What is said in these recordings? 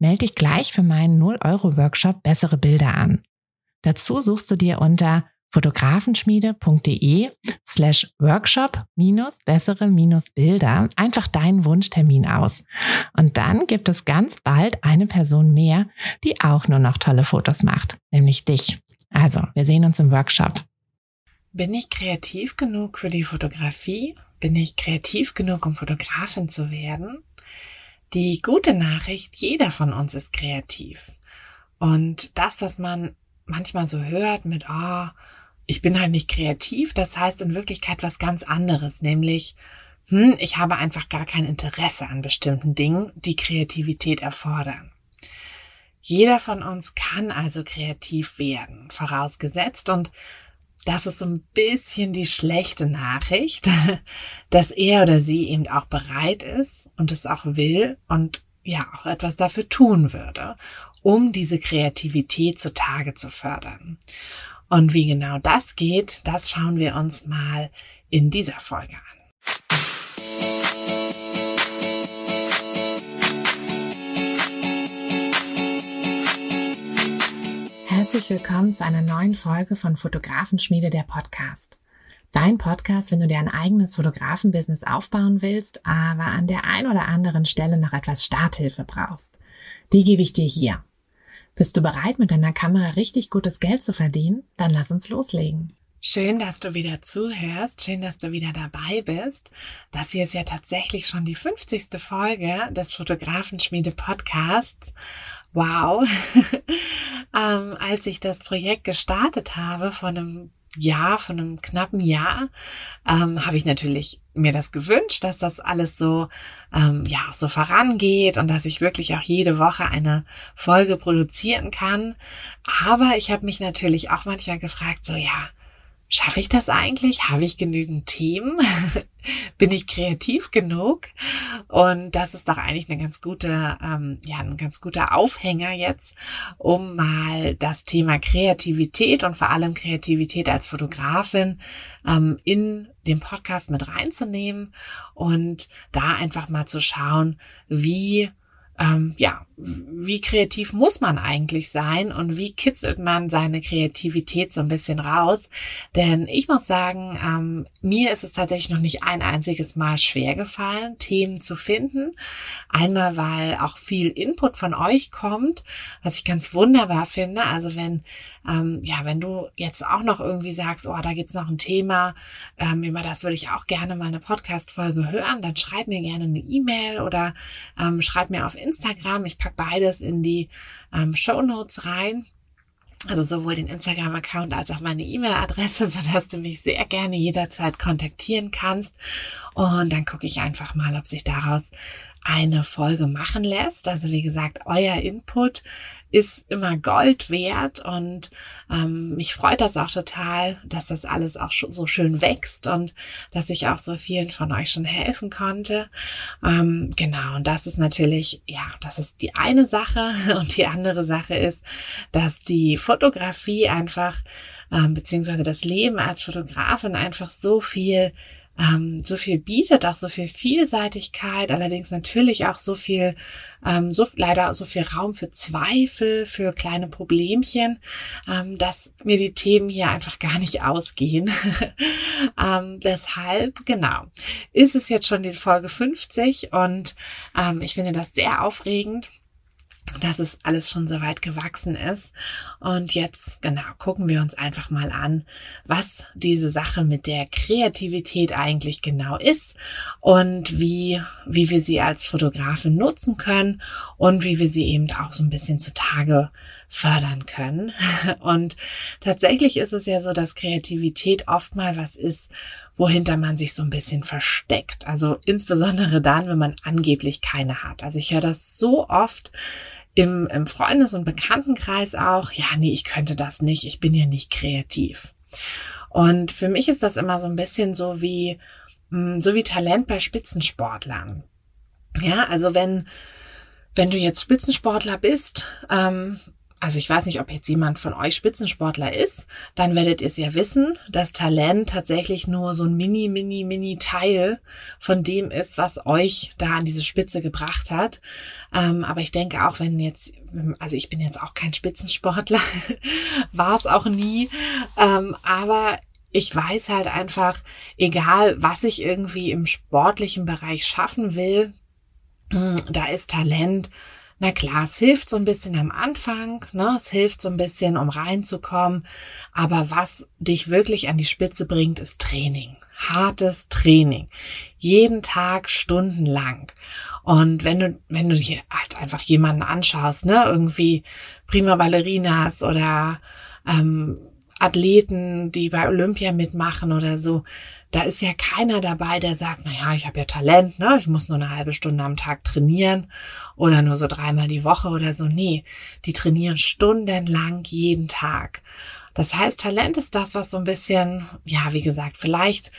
Melde dich gleich für meinen 0-Euro-Workshop Bessere Bilder an. Dazu suchst du dir unter fotografenschmiede.de slash workshop minus bessere minus Bilder einfach deinen Wunschtermin aus. Und dann gibt es ganz bald eine Person mehr, die auch nur noch tolle Fotos macht, nämlich dich. Also, wir sehen uns im Workshop. Bin ich kreativ genug für die Fotografie? Bin ich kreativ genug, um Fotografin zu werden? Die gute Nachricht, jeder von uns ist kreativ. Und das, was man manchmal so hört mit, oh, ich bin halt nicht kreativ, das heißt in Wirklichkeit was ganz anderes, nämlich, hm, ich habe einfach gar kein Interesse an bestimmten Dingen, die Kreativität erfordern. Jeder von uns kann also kreativ werden, vorausgesetzt und das ist so ein bisschen die schlechte Nachricht, dass er oder sie eben auch bereit ist und es auch will und ja auch etwas dafür tun würde, um diese Kreativität zutage zu fördern. Und wie genau das geht, das schauen wir uns mal in dieser Folge an. Herzlich willkommen zu einer neuen Folge von Fotografenschmiede der Podcast. Dein Podcast, wenn du dir ein eigenes Fotografenbusiness aufbauen willst, aber an der ein oder anderen Stelle noch etwas Starthilfe brauchst. Die gebe ich dir hier. Bist du bereit, mit deiner Kamera richtig gutes Geld zu verdienen? Dann lass uns loslegen. Schön, dass du wieder zuhörst. Schön, dass du wieder dabei bist. Das hier ist ja tatsächlich schon die 50. Folge des Fotografenschmiede Podcasts. Wow. ähm, als ich das Projekt gestartet habe von einem Jahr, von einem knappen Jahr, ähm, habe ich natürlich mir das gewünscht, dass das alles so, ähm, ja, so vorangeht und dass ich wirklich auch jede Woche eine Folge produzieren kann. Aber ich habe mich natürlich auch manchmal gefragt, so, ja, Schaffe ich das eigentlich? Habe ich genügend Themen? Bin ich kreativ genug? Und das ist doch eigentlich eine ganz gute, ähm, ja, ein ganz guter Aufhänger jetzt, um mal das Thema Kreativität und vor allem Kreativität als Fotografin ähm, in den Podcast mit reinzunehmen und da einfach mal zu schauen, wie ähm, ja, wie kreativ muss man eigentlich sein und wie kitzelt man seine Kreativität so ein bisschen raus? Denn ich muss sagen, ähm, mir ist es tatsächlich noch nicht ein einziges Mal schwer gefallen, Themen zu finden. Einmal, weil auch viel Input von euch kommt, was ich ganz wunderbar finde. Also wenn, ähm, ja, wenn du jetzt auch noch irgendwie sagst, oh, da gibt's noch ein Thema, ähm, über das würde ich auch gerne mal eine Podcast-Folge hören, dann schreib mir gerne eine E-Mail oder ähm, schreib mir auf Instagram. Ich pack beides in die ähm, Show Notes rein. Also sowohl den Instagram-Account als auch meine E-Mail-Adresse, sodass du mich sehr gerne jederzeit kontaktieren kannst. Und dann gucke ich einfach mal, ob sich daraus eine Folge machen lässt. Also wie gesagt, euer Input ist immer Gold wert und ähm, mich freut das auch total, dass das alles auch so schön wächst und dass ich auch so vielen von euch schon helfen konnte. Ähm, genau, und das ist natürlich, ja, das ist die eine Sache und die andere Sache ist, dass die Fotografie einfach, ähm, beziehungsweise das Leben als Fotografin einfach so viel ähm, so viel bietet, auch so viel Vielseitigkeit, allerdings natürlich auch so viel, ähm, so leider so viel Raum für Zweifel, für kleine Problemchen, ähm, dass mir die Themen hier einfach gar nicht ausgehen. ähm, deshalb, genau, ist es jetzt schon die Folge 50 und ähm, ich finde das sehr aufregend dass es alles schon so weit gewachsen ist. Und jetzt, genau, gucken wir uns einfach mal an, was diese Sache mit der Kreativität eigentlich genau ist und wie, wie wir sie als Fotografin nutzen können und wie wir sie eben auch so ein bisschen zutage fördern können. Und tatsächlich ist es ja so, dass Kreativität oft mal was ist, wohinter man sich so ein bisschen versteckt. Also insbesondere dann, wenn man angeblich keine hat. Also ich höre das so oft, im, im Freundes- und Bekanntenkreis auch, ja, nee, ich könnte das nicht, ich bin ja nicht kreativ. Und für mich ist das immer so ein bisschen so wie, mm, so wie Talent bei Spitzensportlern. Ja, also wenn, wenn du jetzt Spitzensportler bist, ähm, also ich weiß nicht, ob jetzt jemand von euch Spitzensportler ist, dann werdet ihr es ja wissen, dass Talent tatsächlich nur so ein mini, mini, mini Teil von dem ist, was euch da an diese Spitze gebracht hat. Ähm, aber ich denke auch, wenn jetzt, also ich bin jetzt auch kein Spitzensportler, war es auch nie, ähm, aber ich weiß halt einfach, egal was ich irgendwie im sportlichen Bereich schaffen will, hm, da ist Talent na klar, es hilft so ein bisschen am Anfang, ne? es hilft so ein bisschen, um reinzukommen. Aber was dich wirklich an die Spitze bringt, ist Training. Hartes Training. Jeden Tag stundenlang. Und wenn du, wenn du dir halt einfach jemanden anschaust, ne, irgendwie prima Ballerinas oder ähm, Athleten, die bei Olympia mitmachen oder so, da ist ja keiner dabei, der sagt, na ja, ich habe ja Talent, ne? Ich muss nur eine halbe Stunde am Tag trainieren oder nur so dreimal die Woche oder so. Nee, die trainieren stundenlang jeden Tag. Das heißt, Talent ist das, was so ein bisschen, ja, wie gesagt, vielleicht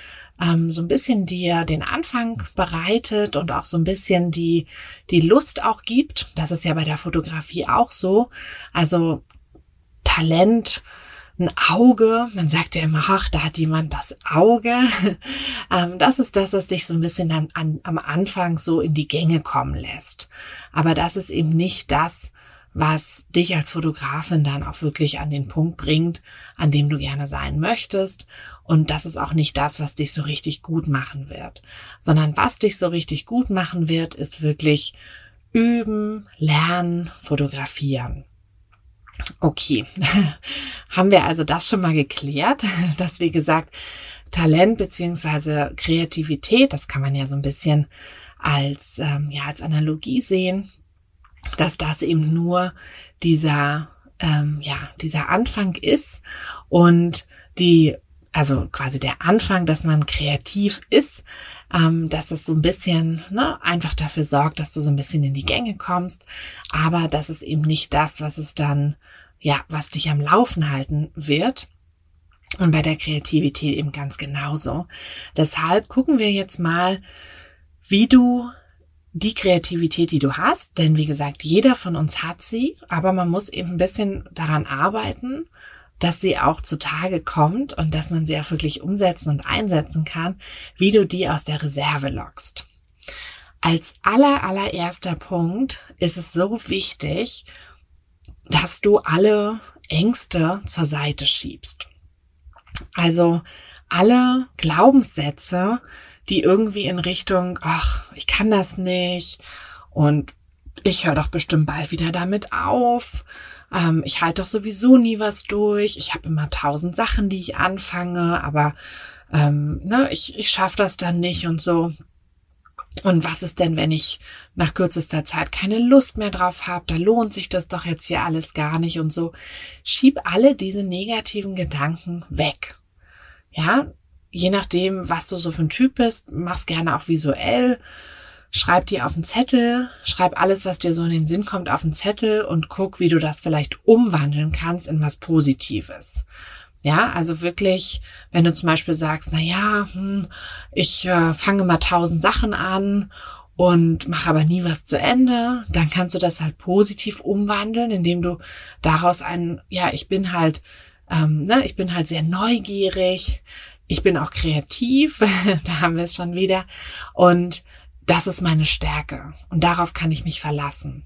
ähm, so ein bisschen dir den Anfang bereitet und auch so ein bisschen die, die Lust auch gibt. Das ist ja bei der Fotografie auch so. Also Talent ein Auge. Man sagt ja immer, ach, da hat jemand das Auge. Ähm, das ist das, was dich so ein bisschen an, an, am Anfang so in die Gänge kommen lässt. Aber das ist eben nicht das, was dich als Fotografin dann auch wirklich an den Punkt bringt, an dem du gerne sein möchtest. Und das ist auch nicht das, was dich so richtig gut machen wird, sondern was dich so richtig gut machen wird, ist wirklich üben, lernen, fotografieren. Okay, haben wir also das schon mal geklärt, dass wie gesagt Talent beziehungsweise Kreativität, das kann man ja so ein bisschen als ähm, ja als Analogie sehen, dass das eben nur dieser ähm, ja dieser Anfang ist und die also quasi der Anfang, dass man kreativ ist, ähm, dass es so ein bisschen ne, einfach dafür sorgt, dass du so ein bisschen in die Gänge kommst, aber das ist eben nicht das, was es dann ja, was dich am Laufen halten wird. Und bei der Kreativität eben ganz genauso. Deshalb gucken wir jetzt mal, wie du die Kreativität, die du hast, denn wie gesagt, jeder von uns hat sie, aber man muss eben ein bisschen daran arbeiten, dass sie auch zutage kommt und dass man sie auch wirklich umsetzen und einsetzen kann, wie du die aus der Reserve lockst. Als aller, allererster Punkt ist es so wichtig, dass du alle Ängste zur Seite schiebst. Also alle Glaubenssätze, die irgendwie in Richtung, ach, ich kann das nicht und ich höre doch bestimmt bald wieder damit auf. Ähm, ich halte doch sowieso nie was durch. Ich habe immer tausend Sachen, die ich anfange, aber ähm, ne, ich, ich schaffe das dann nicht und so. Und was ist denn, wenn ich nach kürzester Zeit keine Lust mehr drauf habe? Da lohnt sich das doch jetzt hier alles gar nicht und so. Schieb alle diese negativen Gedanken weg. Ja, je nachdem, was du so für ein Typ bist, mach's gerne auch visuell. Schreib dir auf einen Zettel, schreib alles, was dir so in den Sinn kommt, auf einen Zettel und guck, wie du das vielleicht umwandeln kannst in was Positives. Ja, also wirklich, wenn du zum Beispiel sagst, na ja, hm, ich äh, fange mal tausend Sachen an und mache aber nie was zu Ende, dann kannst du das halt positiv umwandeln, indem du daraus ein, ja, ich bin halt, ähm, ne, ich bin halt sehr neugierig, ich bin auch kreativ, da haben wir es schon wieder und das ist meine Stärke und darauf kann ich mich verlassen.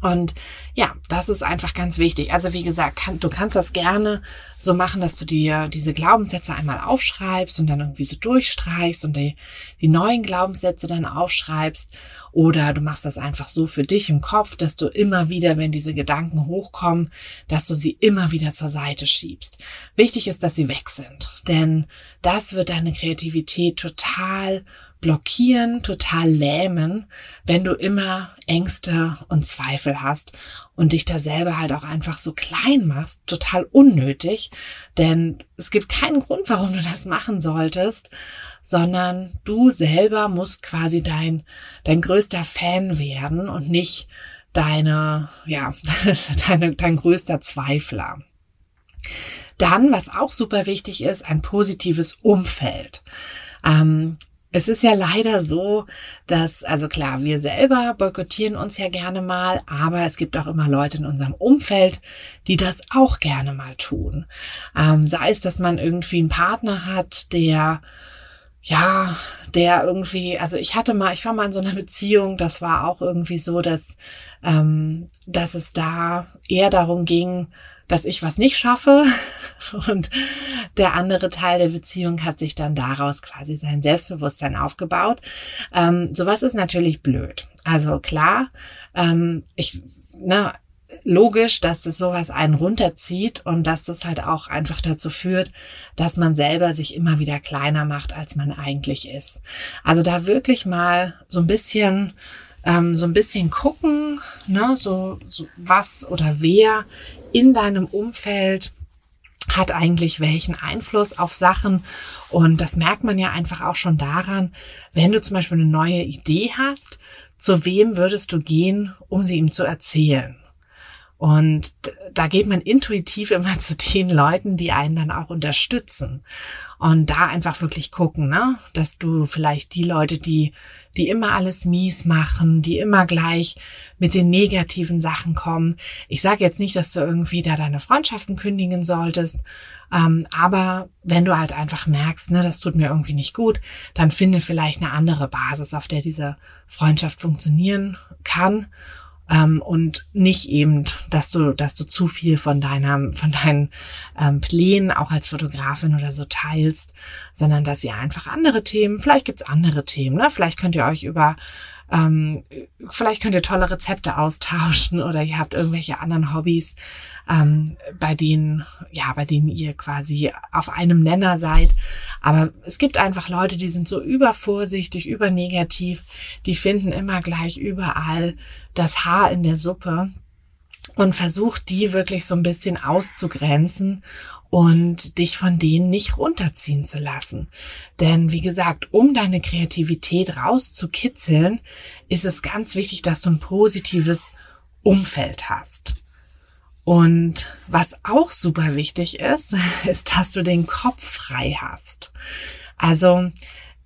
Und ja, das ist einfach ganz wichtig. Also wie gesagt, kann, du kannst das gerne so machen, dass du dir diese Glaubenssätze einmal aufschreibst und dann irgendwie so durchstreichst und die, die neuen Glaubenssätze dann aufschreibst. Oder du machst das einfach so für dich im Kopf, dass du immer wieder, wenn diese Gedanken hochkommen, dass du sie immer wieder zur Seite schiebst. Wichtig ist, dass sie weg sind, denn das wird deine Kreativität total blockieren, total lähmen, wenn du immer Ängste und Zweifel hast und dich da selber halt auch einfach so klein machst, total unnötig, denn es gibt keinen Grund, warum du das machen solltest, sondern du selber musst quasi dein, dein größter Fan werden und nicht deine, ja, deine, dein größter Zweifler. Dann, was auch super wichtig ist, ein positives Umfeld. Ähm, es ist ja leider so, dass, also klar, wir selber boykottieren uns ja gerne mal, aber es gibt auch immer Leute in unserem Umfeld, die das auch gerne mal tun. Ähm, sei es, dass man irgendwie einen Partner hat, der ja, der irgendwie, also ich hatte mal, ich war mal in so einer Beziehung, das war auch irgendwie so, dass, ähm, dass es da eher darum ging, dass ich was nicht schaffe und der andere Teil der Beziehung hat sich dann daraus quasi sein Selbstbewusstsein aufgebaut. Ähm, sowas ist natürlich blöd. Also klar, ähm, ich, na, logisch, dass das sowas einen runterzieht und dass das halt auch einfach dazu führt, dass man selber sich immer wieder kleiner macht, als man eigentlich ist. Also da wirklich mal so ein bisschen ähm, so ein bisschen gucken, ne, so, so was oder wer in deinem Umfeld hat eigentlich welchen Einfluss auf Sachen. Und das merkt man ja einfach auch schon daran, wenn du zum Beispiel eine neue Idee hast, zu wem würdest du gehen, um sie ihm zu erzählen? Und da geht man intuitiv immer zu den Leuten, die einen dann auch unterstützen. Und da einfach wirklich gucken, ne? dass du vielleicht die Leute, die, die immer alles mies machen, die immer gleich mit den negativen Sachen kommen. Ich sage jetzt nicht, dass du irgendwie da deine Freundschaften kündigen solltest, ähm, aber wenn du halt einfach merkst, ne, das tut mir irgendwie nicht gut, dann finde vielleicht eine andere Basis, auf der diese Freundschaft funktionieren kann ähm, und nicht eben, dass du, dass du zu viel von deiner, von deinen ähm, Plänen auch als Fotografin oder so teilst, sondern dass ihr einfach andere Themen, vielleicht gibt's andere Themen, ne? Vielleicht könnt ihr euch über ähm, vielleicht könnt ihr tolle Rezepte austauschen oder ihr habt irgendwelche anderen Hobbys, ähm, bei denen, ja, bei denen ihr quasi auf einem Nenner seid. Aber es gibt einfach Leute, die sind so übervorsichtig, übernegativ, die finden immer gleich überall das Haar in der Suppe und versucht die wirklich so ein bisschen auszugrenzen und dich von denen nicht runterziehen zu lassen. Denn wie gesagt, um deine Kreativität rauszukitzeln, ist es ganz wichtig, dass du ein positives Umfeld hast. Und was auch super wichtig ist, ist, dass du den Kopf frei hast. Also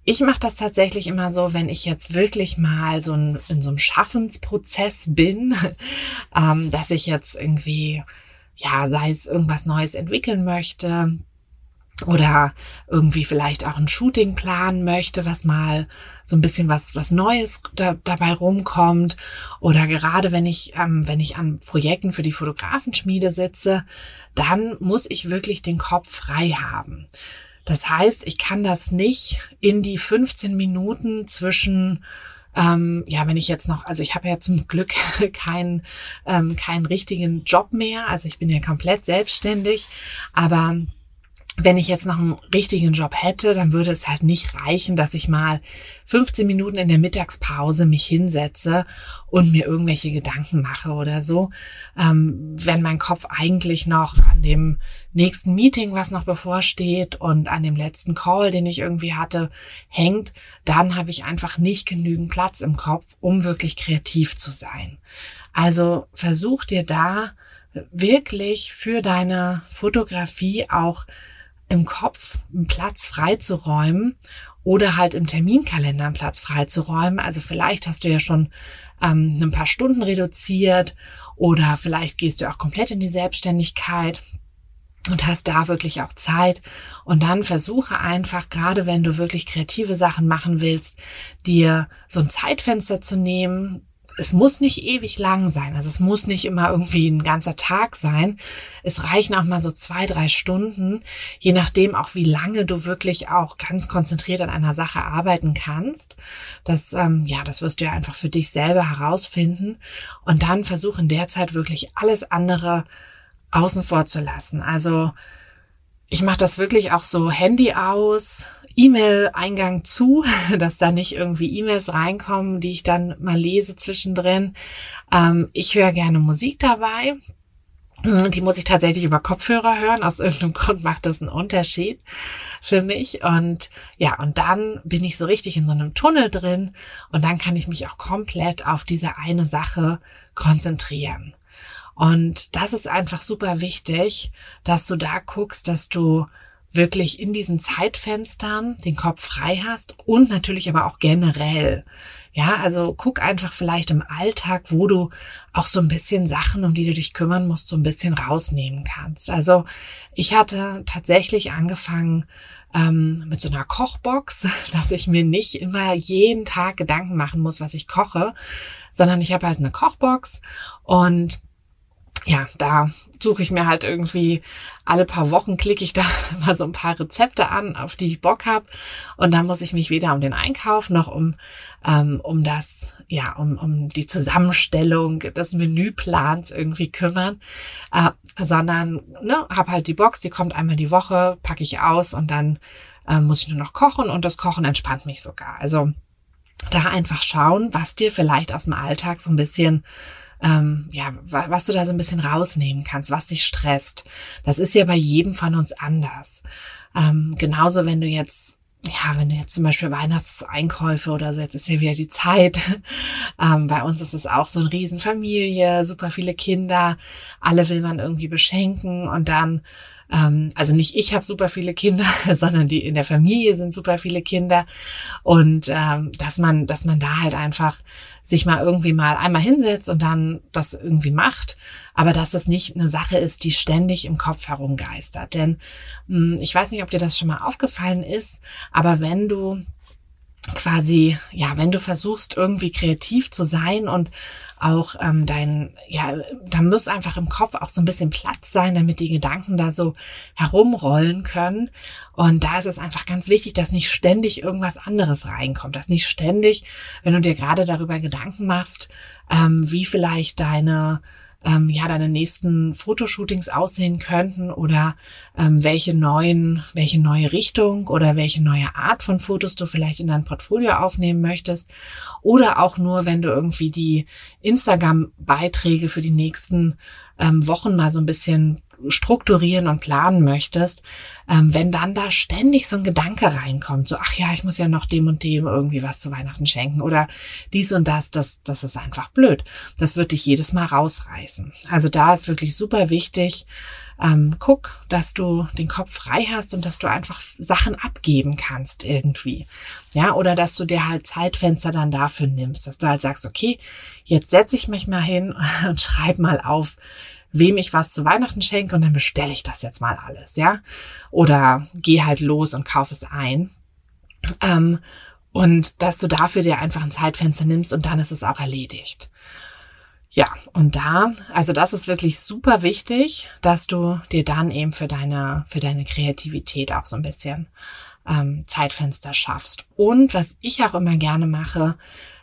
ich mache das tatsächlich immer so, wenn ich jetzt wirklich mal so ein, in so einem Schaffensprozess bin, ähm, dass ich jetzt irgendwie ja, sei es irgendwas Neues entwickeln möchte oder irgendwie vielleicht auch ein Shooting planen möchte, was mal so ein bisschen was was Neues da, dabei rumkommt oder gerade wenn ich ähm, wenn ich an Projekten für die Fotografenschmiede sitze, dann muss ich wirklich den Kopf frei haben. Das heißt, ich kann das nicht in die 15 Minuten zwischen ähm, ja, wenn ich jetzt noch, also ich habe ja zum Glück keinen ähm, keinen richtigen Job mehr, also ich bin ja komplett selbstständig, aber wenn ich jetzt noch einen richtigen Job hätte, dann würde es halt nicht reichen, dass ich mal 15 Minuten in der Mittagspause mich hinsetze und mir irgendwelche Gedanken mache oder so. Ähm, wenn mein Kopf eigentlich noch an dem nächsten Meeting, was noch bevorsteht und an dem letzten Call, den ich irgendwie hatte, hängt, dann habe ich einfach nicht genügend Platz im Kopf, um wirklich kreativ zu sein. Also versuch dir da wirklich für deine Fotografie auch im Kopf einen Platz freizuräumen oder halt im Terminkalender einen Platz freizuräumen. Also vielleicht hast du ja schon ähm, ein paar Stunden reduziert oder vielleicht gehst du auch komplett in die Selbstständigkeit und hast da wirklich auch Zeit. Und dann versuche einfach, gerade wenn du wirklich kreative Sachen machen willst, dir so ein Zeitfenster zu nehmen, es muss nicht ewig lang sein. Also es muss nicht immer irgendwie ein ganzer Tag sein. Es reichen auch mal so zwei, drei Stunden, je nachdem auch wie lange du wirklich auch ganz konzentriert an einer Sache arbeiten kannst. Das, ähm, ja, das wirst du ja einfach für dich selber herausfinden. Und dann versuchen derzeit wirklich alles andere außen vor zu lassen. Also ich mache das wirklich auch so Handy aus, E-Mail-Eingang zu, dass da nicht irgendwie E-Mails reinkommen, die ich dann mal lese zwischendrin. Ähm, ich höre gerne Musik dabei. Die muss ich tatsächlich über Kopfhörer hören. Aus irgendeinem Grund macht das einen Unterschied für mich. Und ja, und dann bin ich so richtig in so einem Tunnel drin und dann kann ich mich auch komplett auf diese eine Sache konzentrieren. Und das ist einfach super wichtig, dass du da guckst, dass du wirklich in diesen Zeitfenstern den Kopf frei hast und natürlich aber auch generell. Ja, also guck einfach vielleicht im Alltag, wo du auch so ein bisschen Sachen, um die du dich kümmern musst, so ein bisschen rausnehmen kannst. Also ich hatte tatsächlich angefangen ähm, mit so einer Kochbox, dass ich mir nicht immer jeden Tag Gedanken machen muss, was ich koche, sondern ich habe halt eine Kochbox und ja, da suche ich mir halt irgendwie alle paar Wochen klicke ich da mal so ein paar Rezepte an, auf die ich Bock habe. Und dann muss ich mich weder um den Einkauf noch um, ähm, um das, ja, um, um die Zusammenstellung des Menüplans irgendwie kümmern, äh, sondern ne, habe halt die Box, die kommt einmal die Woche, packe ich aus und dann äh, muss ich nur noch kochen und das Kochen entspannt mich sogar. Also da einfach schauen, was dir vielleicht aus dem Alltag so ein bisschen ähm, ja, was du da so ein bisschen rausnehmen kannst, was dich stresst. Das ist ja bei jedem von uns anders. Ähm, genauso, wenn du jetzt ja, wenn du jetzt zum Beispiel Weihnachtseinkäufe oder so, jetzt ist ja wieder die Zeit. Ähm, bei uns ist es auch so eine Riesenfamilie, super viele Kinder, alle will man irgendwie beschenken und dann ähm, also nicht ich habe super viele Kinder, sondern die in der Familie sind super viele Kinder und ähm, dass man, dass man da halt einfach sich mal irgendwie mal einmal hinsetzt und dann das irgendwie macht, aber dass das nicht eine Sache ist, die ständig im Kopf herumgeistert. Denn mh, hm, ich weiß nicht, ob dir das schon mal aufgefallen ist, aber wenn du quasi, ja, wenn du versuchst, irgendwie kreativ zu sein und auch ähm, dein, ja, da muss einfach im Kopf auch so ein bisschen Platz sein, damit die Gedanken da so herumrollen können. Und da ist es einfach ganz wichtig, dass nicht ständig irgendwas anderes reinkommt, dass nicht ständig, wenn du dir gerade darüber Gedanken machst, ähm, wie vielleicht deine ähm, ja deine nächsten Fotoshootings aussehen könnten oder ähm, welche neuen, welche neue Richtung oder welche neue Art von Fotos du vielleicht in dein Portfolio aufnehmen möchtest. Oder auch nur, wenn du irgendwie die Instagram-Beiträge für die nächsten ähm, Wochen mal so ein bisschen strukturieren und planen möchtest, ähm, wenn dann da ständig so ein Gedanke reinkommt, so, ach ja, ich muss ja noch dem und dem irgendwie was zu Weihnachten schenken oder dies und das, das, das ist einfach blöd. Das wird dich jedes Mal rausreißen. Also da ist wirklich super wichtig, ähm, guck, dass du den Kopf frei hast und dass du einfach Sachen abgeben kannst irgendwie. Ja, oder dass du dir halt Zeitfenster dann dafür nimmst, dass du halt sagst, okay, jetzt setze ich mich mal hin und schreib mal auf, wem ich was zu Weihnachten schenke und dann bestelle ich das jetzt mal alles, ja. Oder geh halt los und kauf es ein. Ähm, und dass du dafür dir einfach ein Zeitfenster nimmst und dann ist es auch erledigt. Ja, und da, also das ist wirklich super wichtig, dass du dir dann eben für deine, für deine Kreativität auch so ein bisschen ähm, Zeitfenster schaffst. Und was ich auch immer gerne mache,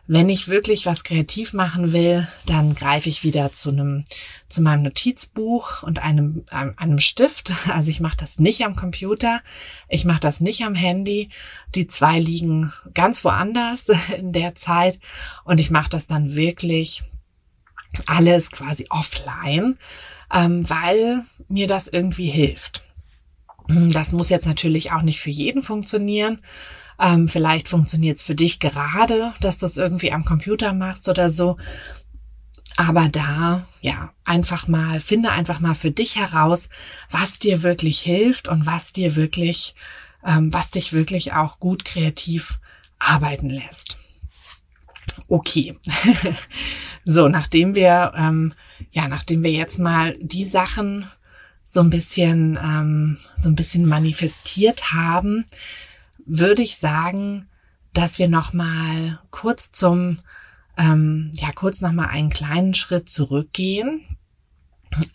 wenn ich wirklich was kreativ machen will, dann greife ich wieder zu einem zu meinem Notizbuch und einem einem, Stift. Also ich mache das nicht am Computer, ich mache das nicht am Handy. Die zwei liegen ganz woanders in der Zeit und ich mache das dann wirklich alles quasi offline, ähm, weil mir das irgendwie hilft. Das muss jetzt natürlich auch nicht für jeden funktionieren. Ähm, vielleicht funktioniert es für dich gerade, dass du es irgendwie am Computer machst oder so. Aber da, ja, einfach mal, finde einfach mal für dich heraus, was dir wirklich hilft und was dir wirklich, ähm, was dich wirklich auch gut kreativ arbeiten lässt. Okay. so, nachdem wir, ähm, ja, nachdem wir jetzt mal die Sachen so ein bisschen, ähm, so ein bisschen manifestiert haben, würde ich sagen, dass wir noch mal kurz zum, ähm, ja, kurz noch mal einen kleinen Schritt zurückgehen.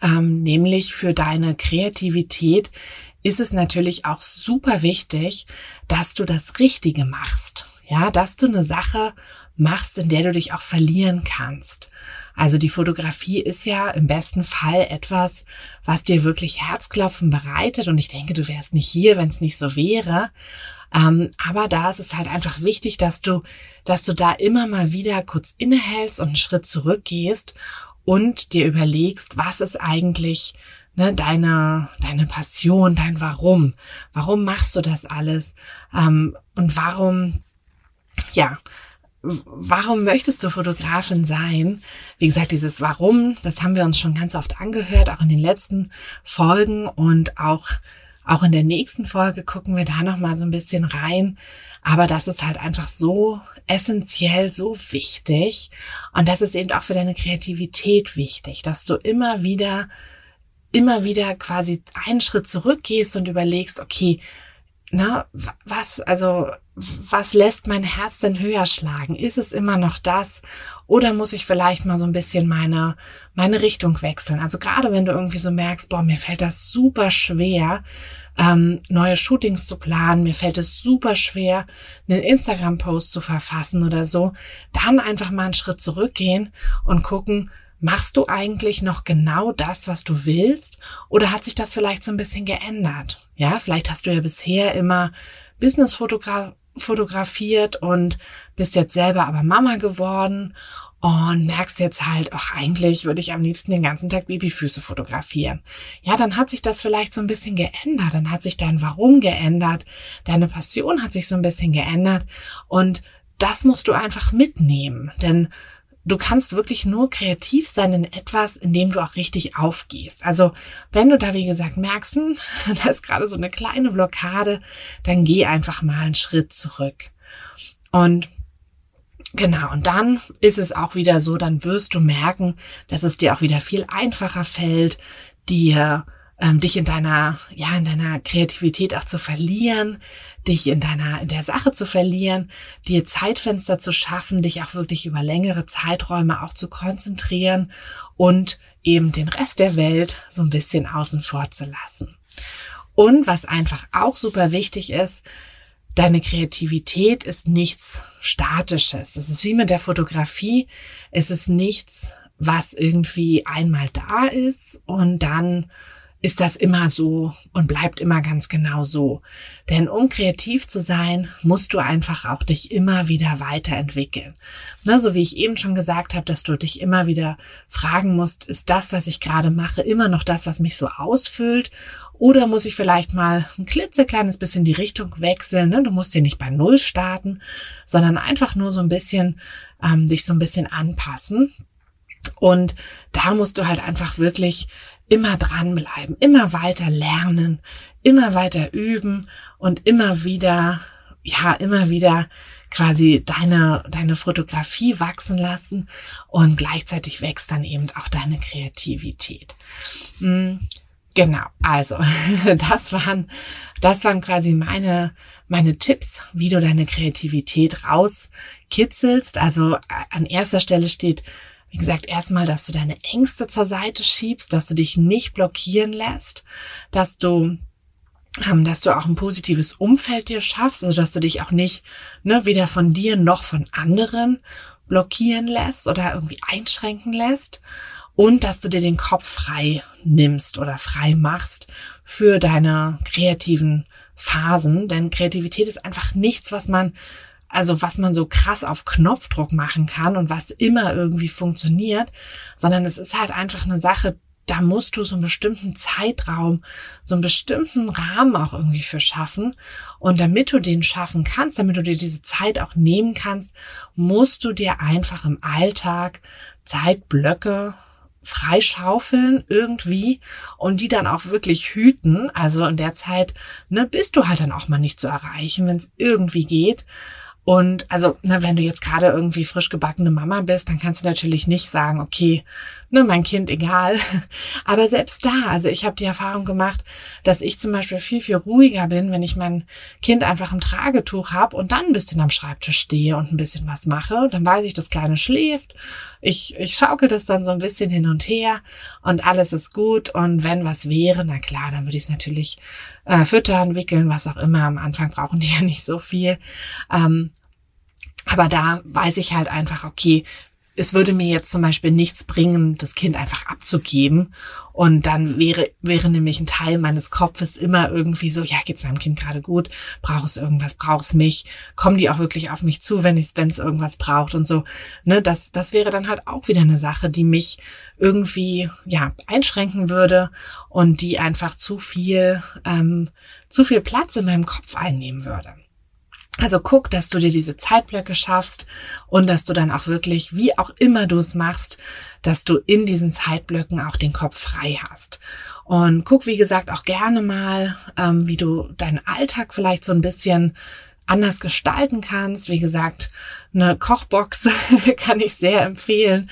Ähm, nämlich für deine Kreativität ist es natürlich auch super wichtig, dass du das Richtige machst. Ja, dass du eine Sache machst, in der du dich auch verlieren kannst. Also die Fotografie ist ja im besten Fall etwas, was dir wirklich Herzklopfen bereitet. Und ich denke, du wärst nicht hier, wenn es nicht so wäre. Ähm, aber da ist es halt einfach wichtig, dass du, dass du da immer mal wieder kurz innehältst und einen Schritt zurückgehst und dir überlegst, was ist eigentlich ne, deine, deine Passion, dein Warum. Warum machst du das alles? Ähm, und warum, ja, warum möchtest du Fotografin sein? Wie gesagt, dieses Warum, das haben wir uns schon ganz oft angehört, auch in den letzten Folgen und auch auch in der nächsten Folge gucken wir da noch mal so ein bisschen rein, aber das ist halt einfach so essentiell, so wichtig. Und das ist eben auch für deine Kreativität wichtig, dass du immer wieder immer wieder quasi einen Schritt zurückgehst und überlegst, okay, na, was, also, was lässt mein Herz denn höher schlagen? Ist es immer noch das? Oder muss ich vielleicht mal so ein bisschen meine, meine Richtung wechseln? Also gerade wenn du irgendwie so merkst, boah, mir fällt das super schwer, ähm, neue Shootings zu planen, mir fällt es super schwer, einen Instagram-Post zu verfassen oder so, dann einfach mal einen Schritt zurückgehen und gucken, Machst du eigentlich noch genau das, was du willst? Oder hat sich das vielleicht so ein bisschen geändert? Ja, vielleicht hast du ja bisher immer Business fotografiert und bist jetzt selber aber Mama geworden und merkst jetzt halt, ach, eigentlich würde ich am liebsten den ganzen Tag Babyfüße fotografieren. Ja, dann hat sich das vielleicht so ein bisschen geändert. Dann hat sich dein Warum geändert. Deine Passion hat sich so ein bisschen geändert. Und das musst du einfach mitnehmen. Denn du kannst wirklich nur kreativ sein in etwas, in dem du auch richtig aufgehst. Also wenn du da, wie gesagt, merkst, hm, da ist gerade so eine kleine Blockade, dann geh einfach mal einen Schritt zurück. Und Genau, und dann ist es auch wieder so, dann wirst du merken, dass es dir auch wieder viel einfacher fällt, dir ähm, dich in deiner, ja, in deiner Kreativität auch zu verlieren, dich in deiner, in der Sache zu verlieren, dir Zeitfenster zu schaffen, dich auch wirklich über längere Zeiträume auch zu konzentrieren und eben den Rest der Welt so ein bisschen außen vor zu lassen. Und was einfach auch super wichtig ist, deine Kreativität ist nichts Statisches. Es ist wie mit der Fotografie. Es ist nichts, was irgendwie einmal da ist und dann ist das immer so und bleibt immer ganz genau so. Denn um kreativ zu sein, musst du einfach auch dich immer wieder weiterentwickeln. Ne, so wie ich eben schon gesagt habe, dass du dich immer wieder fragen musst, ist das, was ich gerade mache, immer noch das, was mich so ausfüllt? Oder muss ich vielleicht mal ein klitzekleines bisschen die Richtung wechseln? Ne? Du musst hier nicht bei Null starten, sondern einfach nur so ein bisschen ähm, dich so ein bisschen anpassen. Und da musst du halt einfach wirklich immer dranbleiben, immer weiter lernen, immer weiter üben und immer wieder, ja, immer wieder quasi deine, deine Fotografie wachsen lassen und gleichzeitig wächst dann eben auch deine Kreativität. Hm, genau, also das waren, das waren quasi meine, meine Tipps, wie du deine Kreativität rauskitzelst. Also an erster Stelle steht wie gesagt, erstmal, dass du deine Ängste zur Seite schiebst, dass du dich nicht blockieren lässt, dass du ähm, dass du auch ein positives Umfeld dir schaffst, also dass du dich auch nicht ne, weder von dir noch von anderen blockieren lässt oder irgendwie einschränken lässt. Und dass du dir den Kopf frei nimmst oder frei machst für deine kreativen Phasen, denn Kreativität ist einfach nichts, was man also was man so krass auf Knopfdruck machen kann und was immer irgendwie funktioniert, sondern es ist halt einfach eine Sache, da musst du so einen bestimmten Zeitraum, so einen bestimmten Rahmen auch irgendwie für schaffen. Und damit du den schaffen kannst, damit du dir diese Zeit auch nehmen kannst, musst du dir einfach im Alltag Zeitblöcke freischaufeln irgendwie und die dann auch wirklich hüten. Also in der Zeit ne, bist du halt dann auch mal nicht zu erreichen, wenn es irgendwie geht. Und also, ne, wenn du jetzt gerade irgendwie frisch gebackene Mama bist, dann kannst du natürlich nicht sagen, okay, ne, mein Kind egal. Aber selbst da, also ich habe die Erfahrung gemacht, dass ich zum Beispiel viel, viel ruhiger bin, wenn ich mein Kind einfach im Tragetuch habe und dann ein bisschen am Schreibtisch stehe und ein bisschen was mache. Dann weiß ich, das Kleine schläft. Ich, ich schaukel das dann so ein bisschen hin und her und alles ist gut. Und wenn was wäre, na klar, dann würde ich es natürlich äh, füttern, wickeln, was auch immer. Am Anfang brauchen die ja nicht so viel. Ähm, aber da weiß ich halt einfach, okay, es würde mir jetzt zum Beispiel nichts bringen, das Kind einfach abzugeben. Und dann wäre, wäre nämlich ein Teil meines Kopfes immer irgendwie so, ja, geht's meinem Kind gerade gut? Braucht es irgendwas? Braucht es mich? Kommen die auch wirklich auf mich zu, wenn es irgendwas braucht und so? Ne, das, das wäre dann halt auch wieder eine Sache, die mich irgendwie, ja, einschränken würde und die einfach zu viel, ähm, zu viel Platz in meinem Kopf einnehmen würde. Also guck, dass du dir diese Zeitblöcke schaffst und dass du dann auch wirklich, wie auch immer du es machst, dass du in diesen Zeitblöcken auch den Kopf frei hast. Und guck, wie gesagt, auch gerne mal, ähm, wie du deinen Alltag vielleicht so ein bisschen anders gestalten kannst. Wie gesagt, eine Kochbox kann ich sehr empfehlen.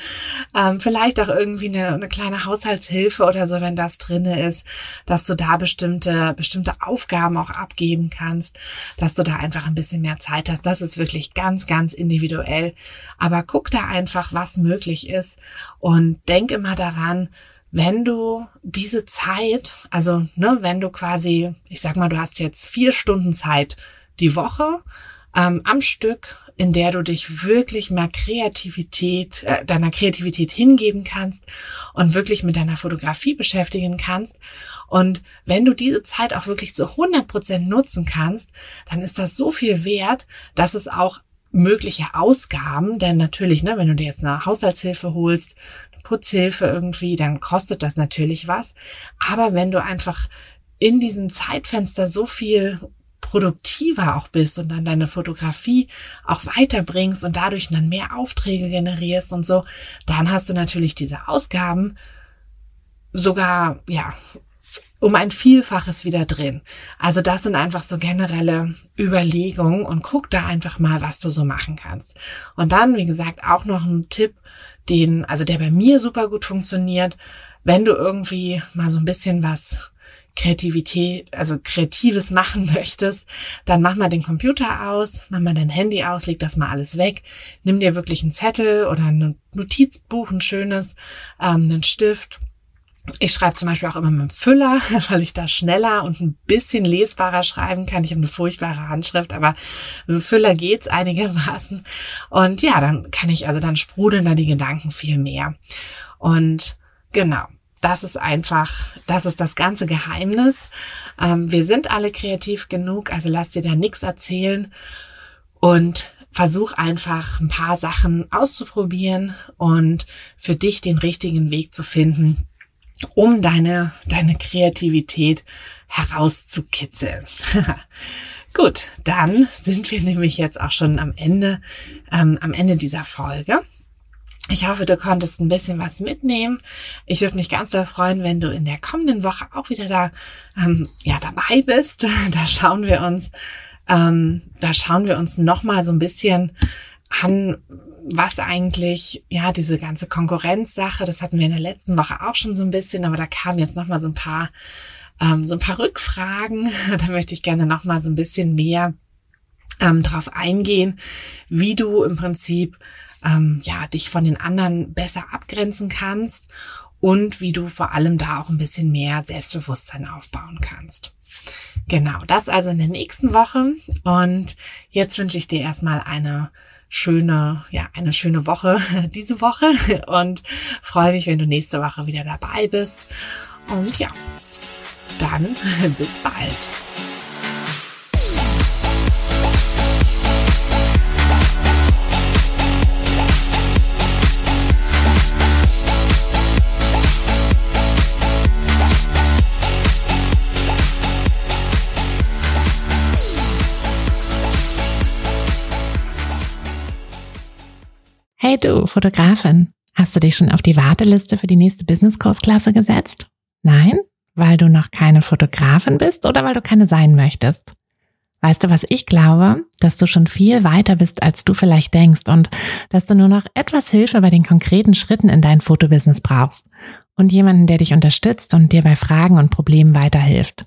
Ähm, vielleicht auch irgendwie eine, eine, kleine Haushaltshilfe oder so, wenn das drinne ist, dass du da bestimmte, bestimmte Aufgaben auch abgeben kannst, dass du da einfach ein bisschen mehr Zeit hast. Das ist wirklich ganz, ganz individuell. Aber guck da einfach, was möglich ist und denk immer daran, wenn du diese Zeit, also ne, wenn du quasi, ich sag mal, du hast jetzt vier Stunden Zeit die Woche ähm, am Stück, in der du dich wirklich mal Kreativität, äh, deiner Kreativität hingeben kannst und wirklich mit deiner Fotografie beschäftigen kannst. Und wenn du diese Zeit auch wirklich zu 100 Prozent nutzen kannst, dann ist das so viel wert, dass es auch mögliche Ausgaben, denn natürlich, ne, wenn du dir jetzt eine Haushaltshilfe holst, Putzhilfe irgendwie, dann kostet das natürlich was. Aber wenn du einfach in diesem Zeitfenster so viel produktiver auch bist und dann deine Fotografie auch weiterbringst und dadurch dann mehr Aufträge generierst und so, dann hast du natürlich diese Ausgaben sogar, ja, um ein Vielfaches wieder drin. Also das sind einfach so generelle Überlegungen und guck da einfach mal, was du so machen kannst. Und dann, wie gesagt, auch noch ein Tipp, den, also der bei mir super gut funktioniert, wenn du irgendwie mal so ein bisschen was Kreativität, also Kreatives machen möchtest, dann mach mal den Computer aus, mach mal dein Handy aus, leg das mal alles weg, nimm dir wirklich einen Zettel oder ein Notizbuch, ein schönes, ähm, einen Stift. Ich schreibe zum Beispiel auch immer mit dem Füller, weil ich da schneller und ein bisschen lesbarer schreiben kann. Ich habe eine furchtbare Handschrift, aber mit dem Füller geht's einigermaßen. Und ja, dann kann ich, also dann sprudeln da die Gedanken viel mehr. Und genau, das ist einfach, das ist das ganze Geheimnis. Ähm, wir sind alle kreativ genug, also lass dir da nichts erzählen und versuch einfach ein paar Sachen auszuprobieren und für dich den richtigen Weg zu finden, um deine, deine Kreativität herauszukitzeln. Gut, dann sind wir nämlich jetzt auch schon am Ende, ähm, am Ende dieser Folge. Ich hoffe, du konntest ein bisschen was mitnehmen. Ich würde mich ganz sehr freuen, wenn du in der kommenden Woche auch wieder da ähm, ja dabei bist. Da schauen wir uns, ähm, da schauen wir uns noch mal so ein bisschen an, was eigentlich ja diese ganze Konkurrenzsache. Das hatten wir in der letzten Woche auch schon so ein bisschen, aber da kamen jetzt noch mal so ein paar ähm, so ein paar Rückfragen. Da möchte ich gerne noch mal so ein bisschen mehr ähm, drauf eingehen, wie du im Prinzip ähm, ja, dich von den anderen besser abgrenzen kannst und wie du vor allem da auch ein bisschen mehr Selbstbewusstsein aufbauen kannst. Genau, das also in der nächsten Woche. Und jetzt wünsche ich dir erstmal eine schöne, ja, eine schöne Woche diese Woche und freue mich, wenn du nächste Woche wieder dabei bist. Und ja, dann bis bald. Hey du, Fotografin, hast du dich schon auf die Warteliste für die nächste Business-Kursklasse gesetzt? Nein? Weil du noch keine Fotografin bist oder weil du keine sein möchtest? Weißt du, was ich glaube? Dass du schon viel weiter bist, als du vielleicht denkst und dass du nur noch etwas Hilfe bei den konkreten Schritten in dein Fotobusiness brauchst und jemanden, der dich unterstützt und dir bei Fragen und Problemen weiterhilft.